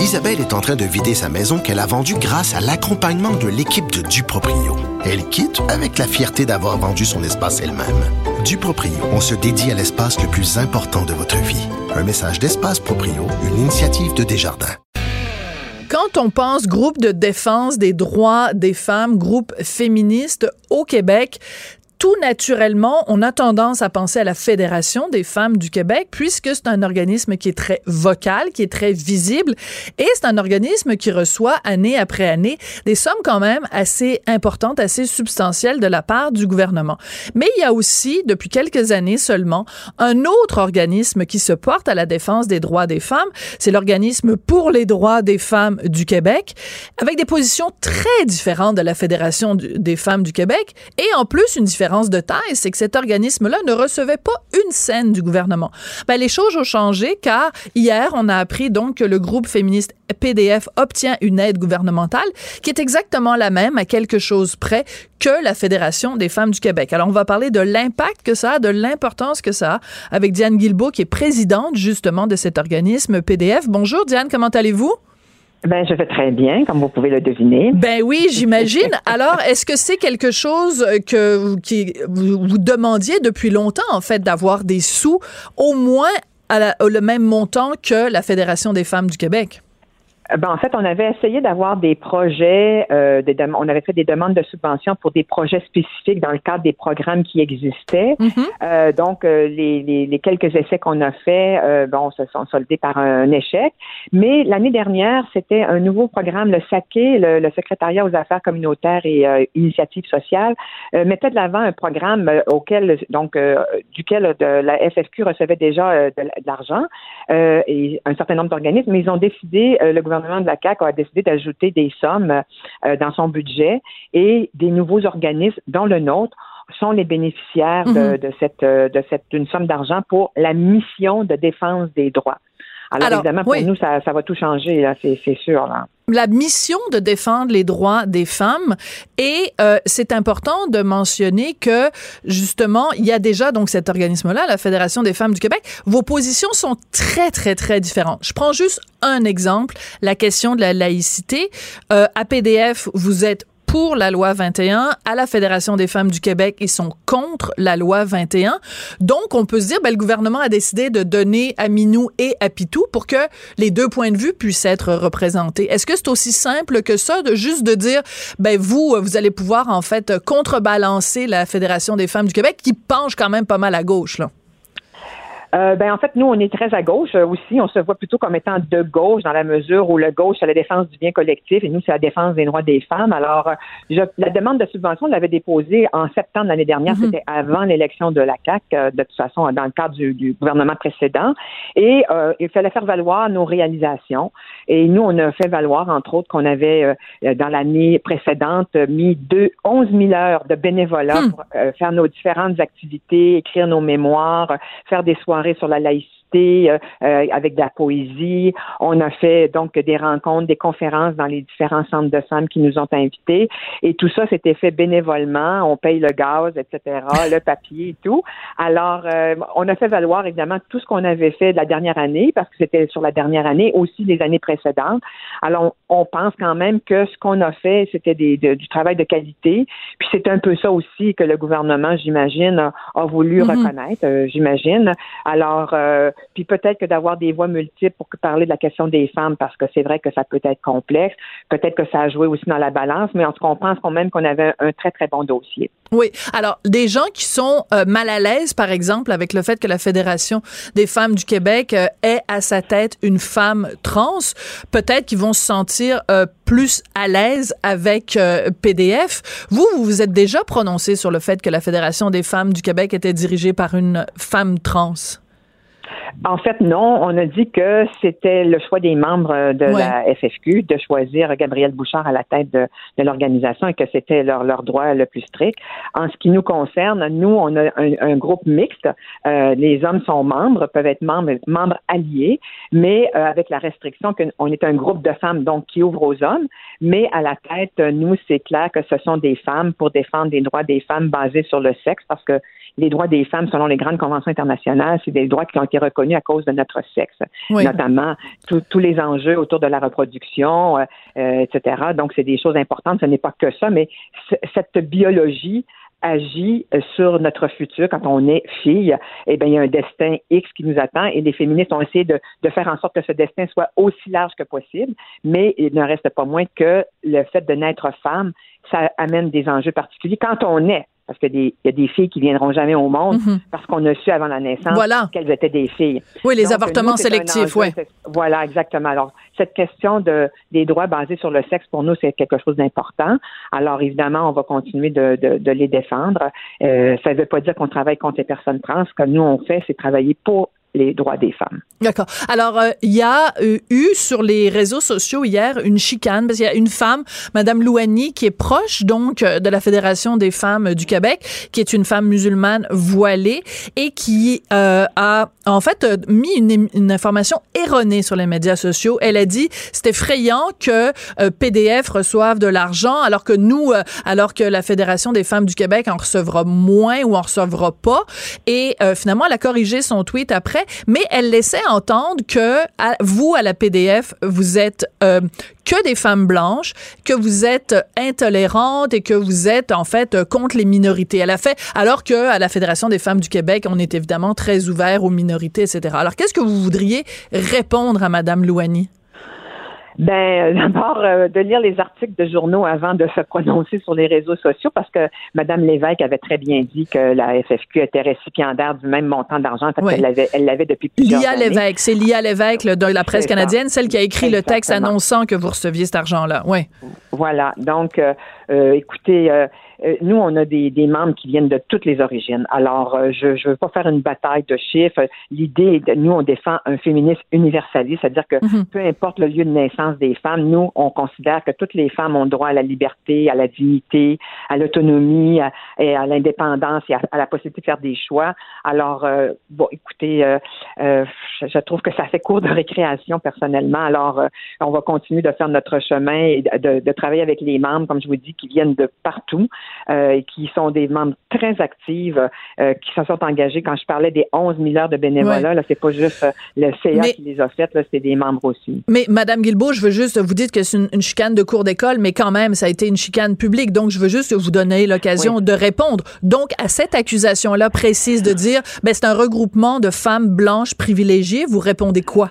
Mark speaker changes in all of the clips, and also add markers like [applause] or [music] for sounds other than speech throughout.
Speaker 1: Isabelle est en train de vider sa maison qu'elle a vendue grâce à l'accompagnement de l'équipe de Duproprio. Elle quitte avec la fierté d'avoir vendu son espace elle-même. Duproprio, on se dédie à l'espace le plus important de votre vie. Un message d'Espace Proprio, une initiative de Desjardins.
Speaker 2: Quand on pense groupe de défense des droits des femmes, groupe féministe au Québec, tout naturellement, on a tendance à penser à la Fédération des femmes du Québec, puisque c'est un organisme qui est très vocal, qui est très visible, et c'est un organisme qui reçoit année après année des sommes quand même assez importantes, assez substantielles de la part du gouvernement. Mais il y a aussi, depuis quelques années seulement, un autre organisme qui se porte à la défense des droits des femmes, c'est l'organisme pour les droits des femmes du Québec, avec des positions très différentes de la Fédération des femmes du Québec, et en plus une différence de taille, c'est que cet organisme-là ne recevait pas une scène du gouvernement. Ben, les choses ont changé car hier, on a appris donc que le groupe féministe PDF obtient une aide gouvernementale qui est exactement la même à quelque chose près que la Fédération des femmes du Québec. Alors, on va parler de l'impact que ça a, de l'importance que ça a avec Diane Guilbeault, qui est présidente justement de cet organisme PDF. Bonjour Diane, comment allez-vous?
Speaker 3: Ben, je vais très bien, comme vous pouvez le deviner.
Speaker 2: Ben oui, j'imagine. [laughs] Alors, est-ce que c'est quelque chose que qui, vous, vous demandiez depuis longtemps, en fait, d'avoir des sous au moins à le même montant que la Fédération des femmes du Québec?
Speaker 3: Euh, ben, en fait, on avait essayé d'avoir des projets, euh, des on avait fait des demandes de subventions pour des projets spécifiques dans le cadre des programmes qui existaient. Mm-hmm. euh, donc, euh, les, les, les, quelques essais qu'on a faits, euh, bon, se sont soldés par un échec. Mais l'année dernière, c'était un nouveau programme, le SACE, le, le, secrétariat aux affaires communautaires et initiatives sociales, mettait de l'avant un programme auquel, donc, duquel de, la FFQ recevait déjà de, de l'argent et un certain nombre d'organismes, mais ils ont décidé, le gouvernement gouvernement de la CAQ a décidé d'ajouter des sommes euh, dans son budget et des nouveaux organismes, dont le nôtre, sont les bénéficiaires de, mhm. cette, euh, de cette, d'une somme d'argent pour la mission de défense des droits. Alors, évidemment, pour nous, ça, ça, va tout changer, là, c'est, c'est sûr. Là
Speaker 2: la mission de défendre les droits des femmes et euh, c'est important de mentionner que justement il y a déjà donc cet organisme-là, la Fédération des femmes du Québec. Vos positions sont très très très différentes. Je prends juste un exemple, la question de la laïcité. Euh, à PDF, vous êtes pour la loi 21. À la Fédération des femmes du Québec, ils sont contre la loi 21. Donc, on peut se dire, ben, le gouvernement a décidé de donner à Minou et à Pitou pour que les deux points de vue puissent être représentés. Est-ce que c'est aussi simple que ça, de juste de dire, ben, vous, vous allez pouvoir, en fait, contrebalancer la Fédération des femmes du Québec qui penche quand même pas mal à gauche, là?
Speaker 3: Euh, ben en fait, nous, on est très à gauche euh, aussi. On se voit plutôt comme étant de gauche dans la mesure où le gauche, c'est la défense du bien collectif et nous, c'est la défense des droits des femmes. Alors, euh, la demande de subvention, on l'avait déposée en septembre l'année dernière. Mm-hmm. C'était avant l'élection de la CAC, de toute façon, dans le cadre du, gouvernement précédent. Et il fallait faire valoir nos réalisations. Et nous, on a fait valoir, entre autres, qu'on avait, dans l'année précédente, mis deux, 11 000 heures de bénévolat hmm. pour faire nos différentes activités, écrire nos mémoires, faire des soirées sur la laïcité euh, euh, avec de la poésie. On a fait donc des rencontres, des conférences dans les différents centres de femmes qui nous ont invités. Et tout ça, c'était fait bénévolement. On paye le gaz, etc., le papier et tout. Alors, euh, on a fait valoir évidemment tout ce qu'on avait fait de la dernière année, parce que c'était sur la dernière année, aussi les années précédentes. Alors, on, pense quand même que ce qu'on a fait, c'était du travail de qualité. Puis c'est un peu ça aussi que le gouvernement, j'imagine, a, voulu mm-hmm. reconnaître, j'imagine. Alors, puis peut-être que d'avoir des voix multiples pour parler de la question des femmes, parce que c'est vrai que ça peut être complexe. Peut-être que ça a joué aussi dans la balance, mais en tout cas, on pense quand même qu'on avait un très, très bon dossier.
Speaker 2: Oui. Alors, des gens qui sont euh, mal à l'aise, par exemple, avec le fait que la Fédération des femmes du Québec euh, ait à sa tête une femme trans, peut-être qu'ils vont se sentir euh, plus à l'aise avec PDF. Vous, vous vous êtes déjà prononcé sur le fait que la Fédération des femmes du Québec était dirigée par une femme trans?
Speaker 3: En fait, non. On a dit que c'était le choix des membres de la FFQ de choisir Gabriel Bouchard à la tête de, l'organisation et que c'était leur, leur droit le plus strict. En ce qui nous concerne, nous, on a un, groupe mixte. Euh, les hommes sont membres, peuvent être membres, membres alliés, mais euh, avec la restriction qu'on est un groupe de femmes donc qui ouvre aux hommes. Mais à la tête, nous, c'est clair que ce sont des femmes pour défendre les droits des femmes basés sur le sexe parce que les droits des femmes selon les grandes conventions internationales, c'est des droits qui ont été reconnus à cause de notre sexe, notamment tous les enjeux autour de la reproduction, euh, euh, etc. Donc, c'est des choses importantes. Ce n'est pas que ça, mais cette biologie agit euh, sur notre futur quand on est fille, eh bien, il y a un destin X qui nous attend et les féministes ont essayé de, de, faire en sorte que ce destin soit aussi large que possible, mais il ne reste pas moins que le fait de naître femme, ça amène des enjeux particuliers quand on est parce qu'il y a des filles qui viendront jamais au monde mhm. parce qu'on a su avant la naissance qu'elles étaient des filles.
Speaker 2: Oui, les avortements sélectifs, oui.
Speaker 3: Voilà, exactement. Alors, cette question de, des droits basés sur le sexe, pour nous, c'est quelque chose d'important. Alors, évidemment, on va continuer de, de, les défendre. Euh, ça ne veut pas dire qu'on travaille contre les personnes trans. Ce que nous, on fait, c'est travailler pour les droits des femmes.
Speaker 2: D'accord. Alors, euh, il y a euh, eu sur les réseaux sociaux hier une chicane parce qu'il y a une femme, Madame Louani, qui est proche donc euh, de la Fédération des femmes du Québec, qui est une femme musulmane voilée et qui a en fait mis une, une, information erronée sur les médias sociaux. Elle a dit c'est effrayant que PDF reçoive de l'argent alors que nous, alors que la Fédération des femmes du Québec en recevra moins ou en recevra pas. Et finalement, elle a corrigé son tweet après mais elle laissait entendre que vous, à la PDF, vous êtes euh, que des femmes blanches, que vous êtes intolérantes et que vous êtes en fait contre les minorités. Elle a fait, alors que à la Fédération des femmes du Québec, on est évidemment très ouvert aux minorités, etc. Alors, qu'est-ce que vous voudriez répondre à Madame Louani?
Speaker 3: Ben, [laughs] d'abord, euh, de lire les articles de journaux avant de se prononcer sur les réseaux sociaux, parce que Mme Lévesque avait très bien dit que la FFQ était récipiendaire du même montant d'argent, l'avait, elle l'avait depuis plusieurs
Speaker 2: Lia Lévesque, c'est Lia Lévesque de la presse canadienne, celle qui a écrit le texte annonçant que vous receviez cet argent-là. Oui.
Speaker 3: Voilà. Donc, euh, euh, écoutez, euh, nous, on a des, des, membres qui viennent de toutes les origines. Alors, euh, je ne veux pas faire une bataille de chiffres. L'idée, nous, on défend un féminisme universaliste, c'est-à-dire que mhm. peu importe le lieu de naissance des femmes, nous, on considère que toutes les femmes ont droit à la liberté, à la dignité, à l'autonomie, et à l'indépendance et à, la possibilité de faire des choix. Alors, euh, bon, écoutez, je, je, trouve que ça fait cours de récréation personnellement. Alors, on va continuer de faire notre chemin et de, de travailler avec les membres, comme je vous dis, qui viennent de partout. Euh, qui sont des membres très actifs, euh, qui se sont engagés. Quand je parlais des 11 000 heures de bénévolat, là, c'est pas juste euh, le CA qui les a faites, là, c'est des membres aussi.
Speaker 2: Mais Madame Guilbeault, je veux juste vous dire que c'est une, chicane de cours d'école, mais quand même, ça a été une chicane publique. Donc, je veux juste vous donner l'occasion de répondre. Donc, à cette accusation-là précise de dire, ben, c'est un regroupement de femmes blanches privilégiées, vous répondez quoi?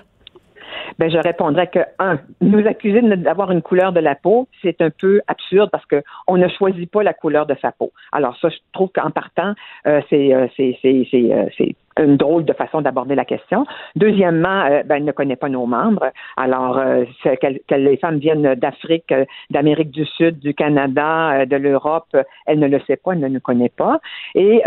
Speaker 3: Ben je répondrais que un, nous accuser d'avoir une couleur de la peau, c'est un peu absurde parce que on ne choisit pas la couleur de sa peau. Alors ça, je trouve qu'en partant, euh, c'est euh, c'est c'est euh, c'est une drôle de façon d'aborder la question. Deuxièmement, euh, ben, elle ne connaît pas nos membres. Alors, euh, que, les femmes viennent d'Afrique, euh, d'Amérique du Sud, du Canada, de l'Europe, elle ne le sait pas, elle ne nous connaît pas. Et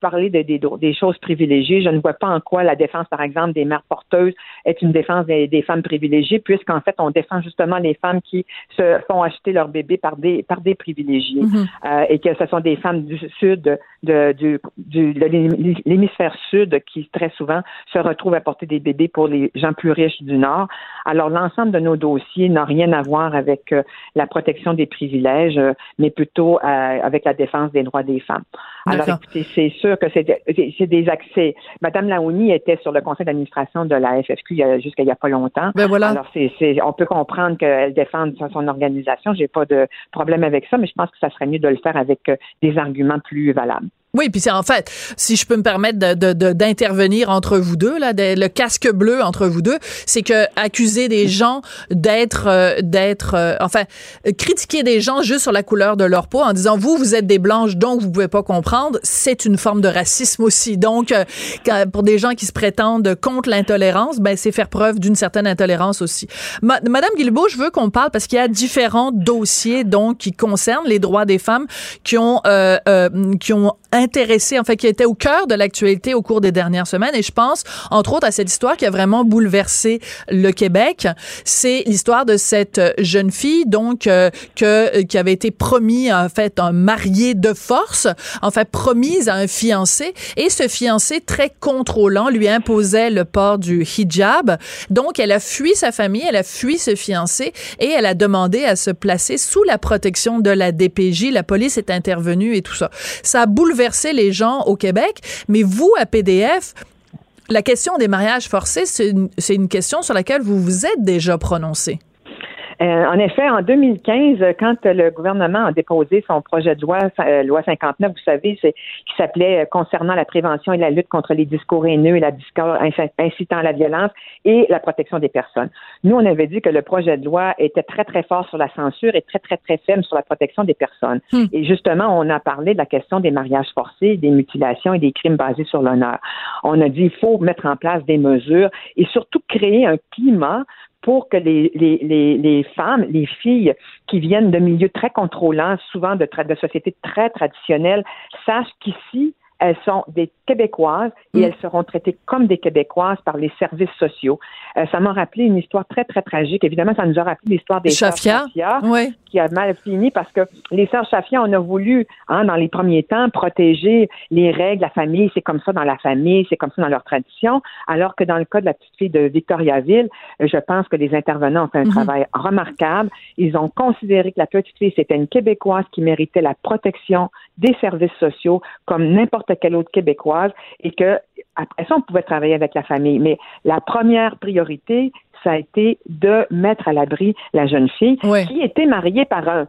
Speaker 3: parler de, des choses privilégiées, je ne vois pas en quoi la défense, par exemple, des mères porteuses est une défense des, femmes privilégiées, puisqu'en fait, on défend justement les femmes qui se font acheter leur bébé par des par des privilégiés mm-hmm. et que ce sont des femmes du sud, de, du, du de l'hémisphère sud qui très souvent se retrouvent à porter des bébés pour les gens plus riches du Nord. Alors l'ensemble de nos dossiers n'a rien à voir avec euh, la protection des privilèges, euh, mais plutôt euh, avec la défense des droits des femmes. Alors écoutez, c'est sûr que c'est des accès. Madame Laouni était sur le conseil d'administration de la FFQ jusqu'à il n'y a pas longtemps.
Speaker 2: Ben voilà.
Speaker 3: Alors c'est on peut comprendre qu'elle défend son organisation. J'ai pas de problème avec ça, mais je pense que ça serait mieux de le faire avec des arguments plus valables.
Speaker 2: Oui, puis c'est en fait, si je peux me permettre d'intervenir de, entre vous deux, là, le casque bleu entre vous deux, c'est que accuser des gens d'être, euh, d'être, euh, enfin, critiquer des gens juste sur la couleur de leur peau en disant vous, vous êtes des blanches, donc vous pouvez pas comprendre, c'est une forme de racisme aussi. Donc, euh, pour des gens qui se prétendent contre l'intolérance, ben c'est faire preuve d'une certaine intolérance aussi. Madame Guilbeault, je veux qu'on parle parce qu'il y a différents dossiers donc qui concernent les droits des femmes qui ont, qui ont intéressé, en fait, qui était au cœur de l'actualité au cours des dernières semaines. Et je pense, entre autres, à cette histoire qui a vraiment bouleversé le Québec. C'est l'histoire de cette jeune fille, donc, euh, que, euh, qui avait été promis, en fait, un marié de force, en fait, promise à un fiancé. Et ce fiancé, très contrôlant, lui imposait le port du hijab. Donc, elle a fui sa famille, elle a fui ce fiancé et elle a demandé à se placer sous la protection de la DPJ. La police est intervenue et tout ça. Ça a bouleversé bouleverser les gens au Québec. Mais vous, à PDF, la question des mariages forcés, c'est une, une question sur laquelle vous vous êtes déjà prononcé.
Speaker 3: Euh, en effet, en 2015, quand le gouvernement a déposé son projet de loi, euh, loi 59, vous savez, c'est, qui s'appelait euh, concernant la prévention et la lutte contre les discours haineux et la discours incitant à la violence et la protection des personnes. Nous, on avait dit que le projet de loi était très, très fort sur la censure et très, très, très faible sur la protection des personnes. Hmm. Et justement, on a parlé de la question des mariages forcés, des mutilations et des crimes basés sur l'honneur. On a dit il faut mettre en place des mesures et surtout créer un climat pour que les, les, les, femmes, les filles qui viennent de milieux très contrôlants, souvent de, de sociétés très traditionnelles, sachent qu'ici, elles sont des Québécoises et mm. elles seront traitées comme des Québécoises par les services sociaux. Euh, ça m'a rappelé une histoire très, très tragique. Évidemment, ça nous a rappelé l'histoire des
Speaker 2: Chafia,
Speaker 3: qui a mal fini parce que les sœurs Chafia, on a voulu, hein, dans les premiers temps, protéger les règles, la famille, c'est comme ça dans la famille, c'est comme ça dans leur tradition, alors que dans le cas de la petite fille de Victoriaville, euh, je pense que les intervenants ont fait un mm-hmm. travail remarquable. Ils ont considéré que la petite fille, c'était une Québécoise qui méritait la protection des services sociaux comme n'importe quelle autre Québécoise et que après ça, on pouvait travailler avec la famille. Mais la première priorité, ça a été de mettre à l'abri la jeune fille qui était mariée par un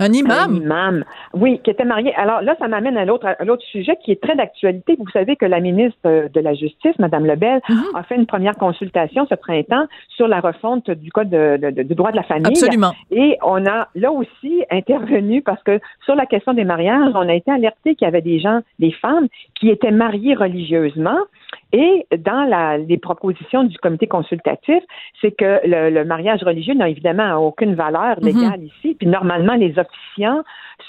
Speaker 2: un imam?
Speaker 3: Un imam. Oui, qui était marié. Alors là, ça m'amène à l'autre, à l'autre sujet qui est très d'actualité. Vous savez que la ministre de la Justice, Mme Lebel, mhm. a fait une première consultation ce printemps sur la refonte du code de, du droit de la famille.
Speaker 2: Absolument.
Speaker 3: Et on a là aussi intervenu parce que sur la question des mariages, on a été alerté qu'il y avait des gens, des femmes qui étaient mariées religieusement et dans la, les propositions du comité consultatif, c'est que le, mariage religieux n'a évidemment aucune valeur mhm. légale ici. Puis normalement, les officiants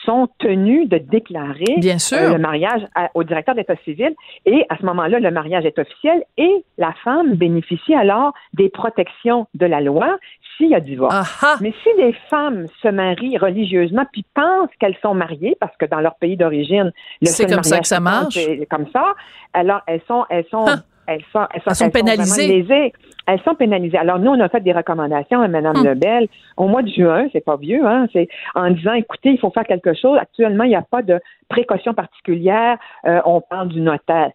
Speaker 3: sont tenus de déclarer
Speaker 2: euh,
Speaker 3: le mariage au directeur d'État civil. Et à ce moment-là, le mariage est officiel et la femme bénéficie alors des protections de la loi s'il y a divorce. Mais si les femmes se marient religieusement puis pensent qu'elles sont mariées parce que dans leur pays d'origine,
Speaker 2: le c'est comme ça que ça marche,
Speaker 3: c'est comme ça, alors elles sont, elles sont elles sont,
Speaker 2: elles sont, pénalisées.
Speaker 3: elles sont pénalisées. Alors nous, on a fait des recommandations à Mme hum. Lebel au mois de juin, c'est pas vieux, hein, c'est en disant, écoutez, il faut faire quelque chose. Actuellement, il n'y a pas de précaution particulière. Euh, on parle du notaire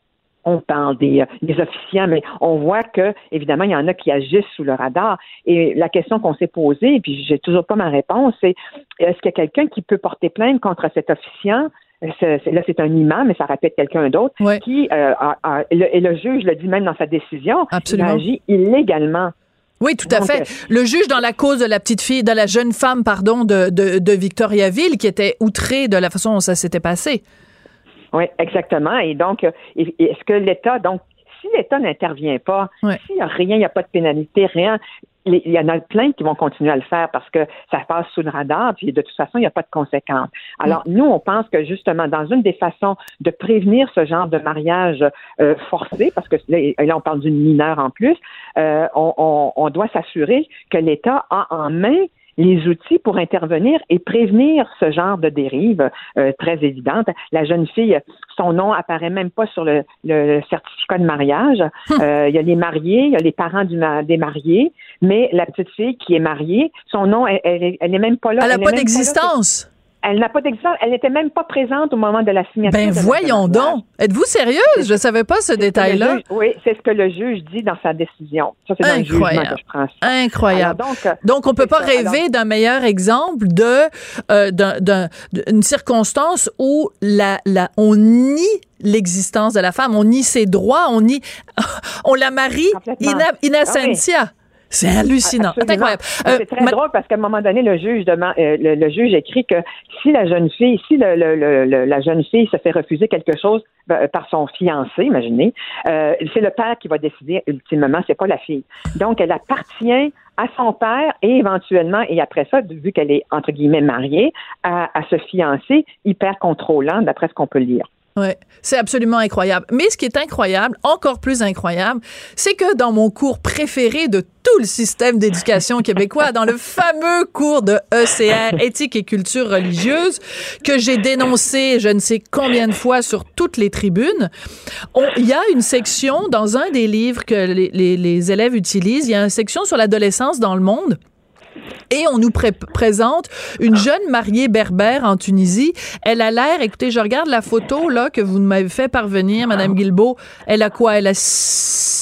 Speaker 3: on parle des, euh, des, officiants, mais on voit que, évidemment, il y en a qui agissent sous le radar. Et la question qu'on s'est posée, et puis j'ai toujours pas ma réponse, c'est est-ce qu'il y a quelqu'un qui peut porter plainte contre cet officiant? Là, c'est un imam, mais ça répète quelqu'un d'autre, qui, euh, et le juge le dit même dans sa décision,
Speaker 2: Absolument. il
Speaker 3: agit illégalement.
Speaker 2: Oui, tout à fait. Euh, le juge dans la cause de la petite fille, de la jeune femme, pardon, de, de, Victoriaville, qui était outrée de la façon dont ça s'était passé.
Speaker 3: Oui, exactement. Et donc, euh, est-ce que l'État, donc, si l'État n'intervient pas, s'il n'y a rien, il n'y a pas de pénalité, rien, il y en a plein qui vont continuer à le faire parce que ça passe sous le radar, puis de toute façon, il n'y a pas de conséquences. Alors, nous, on pense que justement, dans une des façons de prévenir ce genre de mariage euh, forcé, parce que là, on parle d'une mineure en plus, euh, on, on doit s'assurer que l'État a en main les outils pour intervenir et prévenir ce genre de dérive euh, très évidente. La jeune fille, son nom apparaît même pas sur le, certificat de mariage. Hum. Euh, il y a les mariés, il y a les parents du, des mariés, mais la petite fille qui est mariée, son nom, elle, elle, même pas là.
Speaker 2: Elle n'a pas d'existence.
Speaker 3: Elle n'a pas d'exemple. Elle n'était même pas présente au moment de la signature.
Speaker 2: Ben voyons donc. Êtes-vous sérieuse? Je ne savais pas ce détail-là.
Speaker 3: Oui, c'est ce que le juge dit dans sa décision. Ça, c'est Incroyable. que je prends.
Speaker 2: Incroyable. donc, euh, donc, on peut pas rêver d'un meilleur exemple de euh, d'une circonstance où la, la, on nie l'existence de la femme, on nie ses droits, on nie, [laughs] on la marie in, in absentia. C'est hallucinant. C'est incroyable.
Speaker 3: Euh, c'est très drôle parce qu'à un moment donné, le juge demande, euh, le, juge écrit que si la jeune fille, si le, la jeune fille se fait refuser quelque chose ben, par son fiancé, imaginez, euh, c'est le père qui va décider ultimement, c'est pas la fille. Donc, elle appartient à son père et éventuellement, et après ça, vu qu'elle est entre guillemets mariée, à, à ce fiancé hyper contrôlant, d'après ce qu'on peut lire.
Speaker 2: Ouais, c'est absolument incroyable. Mais ce qui est incroyable, encore plus incroyable, c'est que dans mon cours préféré de tout le système d'éducation [laughs] québécois, dans le fameux cours de ECR, éthique et culture religieuse, que j'ai dénoncé je ne sais combien de fois sur toutes les tribunes, il y a une section dans un des livres que les, les élèves utilisent, il y a une section sur l'adolescence dans le monde Et on nous présente une jeune mariée berbère en Tunisie. Elle a l'air, écoutez, je regarde la photo là que vous m'avez fait parvenir, Madame Guilbeault. Elle a quoi? Elle a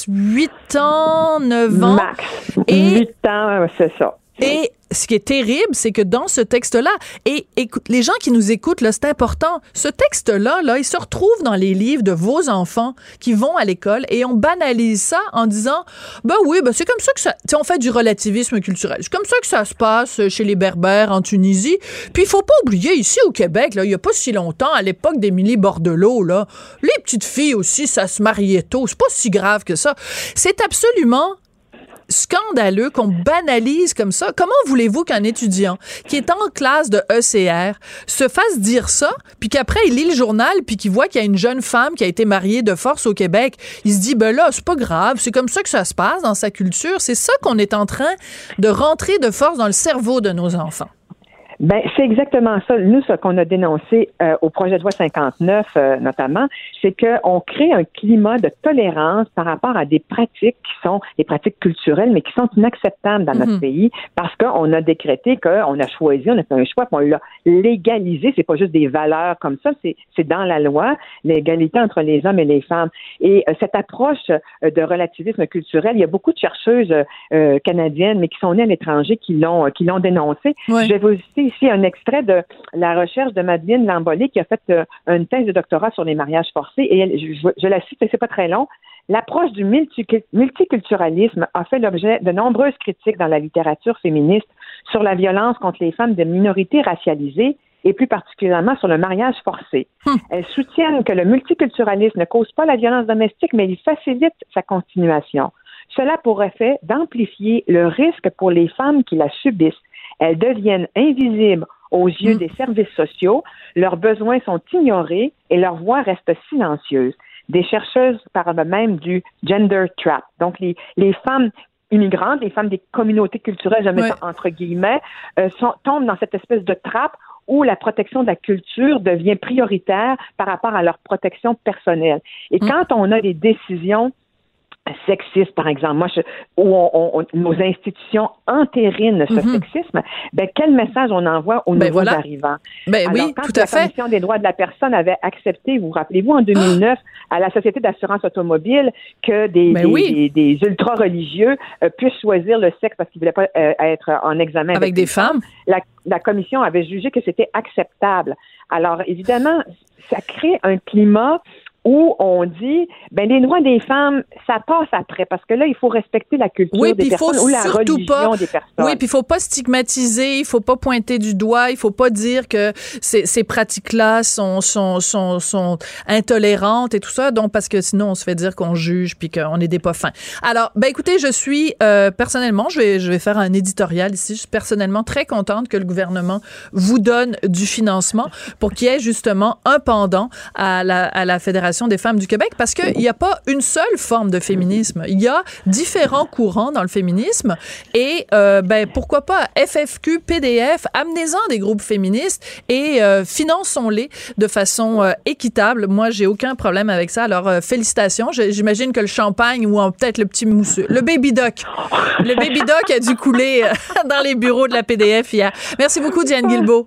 Speaker 2: 8 ans, 9 ans?
Speaker 3: Max. Et 8 ans, c'est ça.
Speaker 2: Et ce qui est terrible, c'est que dans ce texte-là, et écoute, les gens qui nous écoutent, là, c'est important. Ce texte-là, là, il se retrouve dans les livres de vos enfants qui vont à l'école et on banalise ça en disant, ben oui, ben c'est comme ça que ça, on fait du relativisme culturel. C'est comme ça que ça se passe chez les Berbères en Tunisie. Puis il faut pas oublier ici au Québec, là, il y a pas si longtemps, à l'époque d'Émilie Bordelot, là, les petites filles aussi, ça se mariait tôt. C'est pas si grave que ça. C'est absolument scandaleux qu'on banalise comme ça. Comment voulez-vous qu'un étudiant qui est en classe de ECR se fasse dire ça, puis qu'après il lit le journal, puis qu'il voit qu'il y a une jeune femme qui a été mariée de force au Québec, il se dit ben là c'est pas grave, c'est comme ça que ça se passe dans sa culture. C'est ça qu'on est en train de rentrer de force dans le cerveau de nos enfants.
Speaker 3: Ben, c'est exactement ça. Nous, ce qu'on a dénoncé euh, au projet de loi 59, euh, notamment, c'est qu'on crée un climat de tolérance par rapport à des pratiques qui sont des pratiques culturelles, mais qui sont inacceptables dans notre mhm. pays parce qu'on a décrété qu'on a choisi, on a fait un choix, qu'on l'a légalisé. C'est pas juste des valeurs comme ça, c'est, c'est dans la loi, l'égalité entre les hommes et les femmes. Et euh, cette approche de relativisme culturel, il y a beaucoup de chercheuses canadiennes, mais qui sont nées à l'étranger, qui l'ont, qui l'ont dénoncé. Je vais vous citer ici un extrait de la recherche de Madeleine Lambolé qui a fait euh, une thèse de doctorat sur les mariages forcés et je, la cite, c'est pas très long. L'approche du multiculturalisme a fait l'objet de nombreuses critiques dans la littérature féministe sur la violence contre les femmes de minorités racialisées et plus particulièrement sur le mariage forcé. Hum. Elles soutiennent que le multiculturalisme ne cause pas la violence domestique, mais il facilite sa continuation. Cela pourrait faire d'amplifier le risque pour les femmes qui la subissent elles deviennent invisibles aux yeux mm. des services sociaux, leurs besoins sont ignorés et leur voix reste silencieuse. Des chercheuses parlent même du gender trap. Donc, les, femmes immigrantes, les femmes des communautés culturelles, je mets ça entre guillemets, euh, tombent dans cette espèce de trappe où la protection de la culture devient prioritaire par rapport à leur protection personnelle. Et mm. quand on a des décisions sexiste, par exemple, moi, où on, nos institutions entérinent ce mhm. sexisme, ben, quel message on envoie aux ben nouveaux arrivants?
Speaker 2: Ben oui, tout à fait.
Speaker 3: La Commission des droits de la personne avait accepté, vous, vous rappelez-vous, en 2009, à la Société d'assurance automobile, que des, ben des, ultra-religieux euh, puissent choisir le sexe parce qu'ils ne voulaient pas euh, être en examen
Speaker 2: avec, des femmes.
Speaker 3: La, la Commission avait jugé que c'était acceptable. Alors, évidemment, ça crée un climat où on dit ben les droits des femmes ça passe après parce que là il faut respecter la culture des personnes ou la religion
Speaker 2: pas,
Speaker 3: des personnes.
Speaker 2: Oui, puis il faut pas stigmatiser, il faut pas pointer du doigt, il faut pas dire que ces, ces pratiques-là sont, sont, sont, sont intolérantes et tout ça, donc parce que sinon on se fait dire qu'on juge puis qu'on est des pas fins. Alors, ben écoutez, je suis euh, personnellement, je vais je vais faire un éditorial ici, je suis personnellement très contente que le gouvernement vous donne du financement pour qu'il y ait justement un pendant à la, à la fédération des femmes du Québec parce qu'il n'y a pas une seule forme de féminisme. Il y a différents courants dans le féminisme et euh, ben pourquoi pas FFQ, PDF, amenez-en des groupes féministes et euh, finançons-les de façon euh, équitable. Moi, j'ai aucun problème avec ça. Alors félicitations. J'imagine que le champagne ou peut-être le petit mousseux, le baby doc, le baby doc a dû couler [laughs] dans les bureaux de la PDF hier. Merci beaucoup, Diane Guilbeault.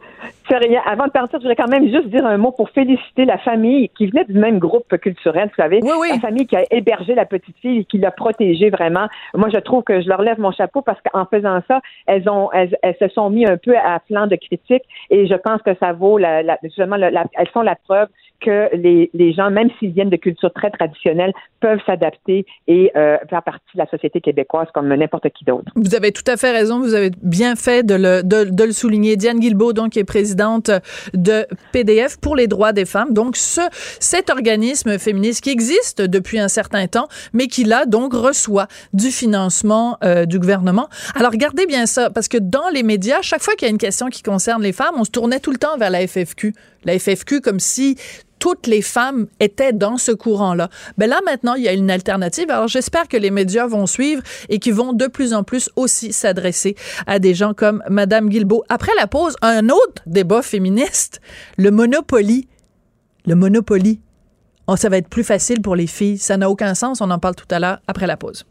Speaker 3: Avant de partir, je voudrais quand même juste dire un mot pour féliciter la famille qui venait du même groupe culturel, vous savez. La famille qui a hébergé la petite fille et qui l'a protégée vraiment. Moi, je trouve que je leur lève mon chapeau parce qu'en faisant ça, elles ont, elles, se sont mis un peu à flanc de critique et je pense que ça vaut la, la justement, elles sont la preuve que les, les gens, même s'ils viennent de cultures très traditionnelles, peuvent s'adapter et euh, faire partie de la société québécoise comme n'importe qui d'autre.
Speaker 2: Vous avez tout à fait raison. Vous avez bien fait de le, de, de le souligner. Diane Guilbeault, donc, qui est présidente de PDF pour les droits des femmes. Donc, ce, cet organisme féministe qui existe depuis un certain temps, mais qui, là, donc, reçoit du financement euh, du gouvernement. Alors, regardez bien ça, parce que dans les médias, chaque fois qu'il y a une question qui concerne les femmes, on se tournait tout le temps vers la FFQ. La FFQ comme si toutes les femmes étaient dans ce courant-là. Ben là, maintenant, il y a une alternative. Alors, j'espère que les médias vont suivre et qu'ils vont de plus en plus aussi s'adresser à des gens comme Madame Guilbeault. Après la pause, un autre débat féministe, le Monopoly. Le Monopoly. Oh, ça va être plus facile pour les filles. Ça n'a aucun sens. On en parle tout à l'heure après la pause.